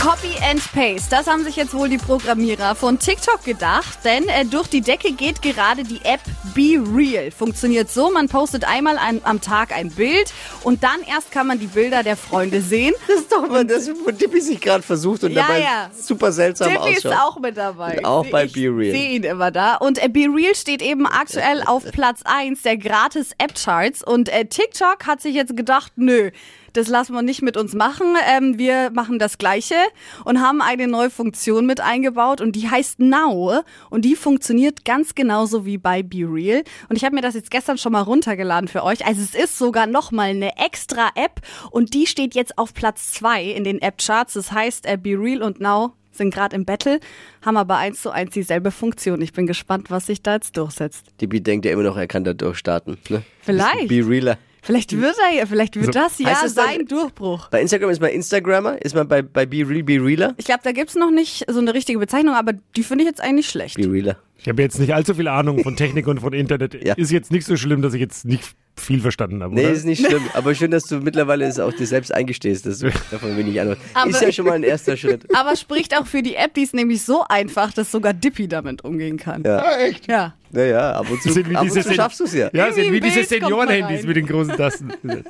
Copy and Paste, das haben sich jetzt wohl die Programmierer von TikTok gedacht, denn äh, durch die Decke geht gerade die App Be Real. Funktioniert so, man postet einmal ein, am Tag ein Bild und dann erst kann man die Bilder der Freunde sehen. Das ist doch mal das, wo Dippy sich gerade versucht und Ja, dabei ja. super seltsam Dippy ist ausschaut. auch mit dabei. Und auch bei ich, Be Real. sehe ihn immer da. Und äh, Be Real steht eben aktuell auf Platz 1 der gratis App-Charts. Und äh, TikTok hat sich jetzt gedacht, nö, das lassen wir nicht mit uns machen. Ähm, wir machen das Gleiche und haben eine neue Funktion mit eingebaut und die heißt Now. Und die funktioniert ganz genauso wie bei Be Real. Und ich habe mir das jetzt gestern schon mal runtergeladen für euch. Also es ist sogar nochmal eine extra App und die steht jetzt auf Platz 2 in den App-Charts. Das heißt, äh, Be Real und Now sind gerade im Battle, haben aber eins zu eins dieselbe Funktion. Ich bin gespannt, was sich da jetzt durchsetzt. Dippy denkt ja immer noch, er kann da durchstarten. Ne? Vielleicht. Be Realer. Vielleicht wird er ja, vielleicht wird das ja heißt es dann- sein Durchbruch. Bei Instagram ist man Instagrammer, ist man bei, bei Be Real, Be Realer? Ich glaube, da gibt's noch nicht so eine richtige Bezeichnung, aber die finde ich jetzt eigentlich schlecht. Be Realer. Ich habe jetzt nicht allzu viel Ahnung von Technik und von Internet. Ja. Ist jetzt nicht so schlimm, dass ich jetzt nicht viel verstanden habe. Nee, oder? ist nicht schlimm. Aber schön, dass du mittlerweile es auch dir selbst eingestehst, dass du davon wenig Ahnung hast. Aber- Ist ja schon mal ein erster Schritt. Aber spricht auch für die App, die ist nämlich so einfach, dass sogar Dippy damit umgehen kann. Ja. echt? Ja. Naja, ab und zu, ab und diese zu schaffst du es ja. Ja, sind wie diese Seniorenhandys mit den großen Tasten.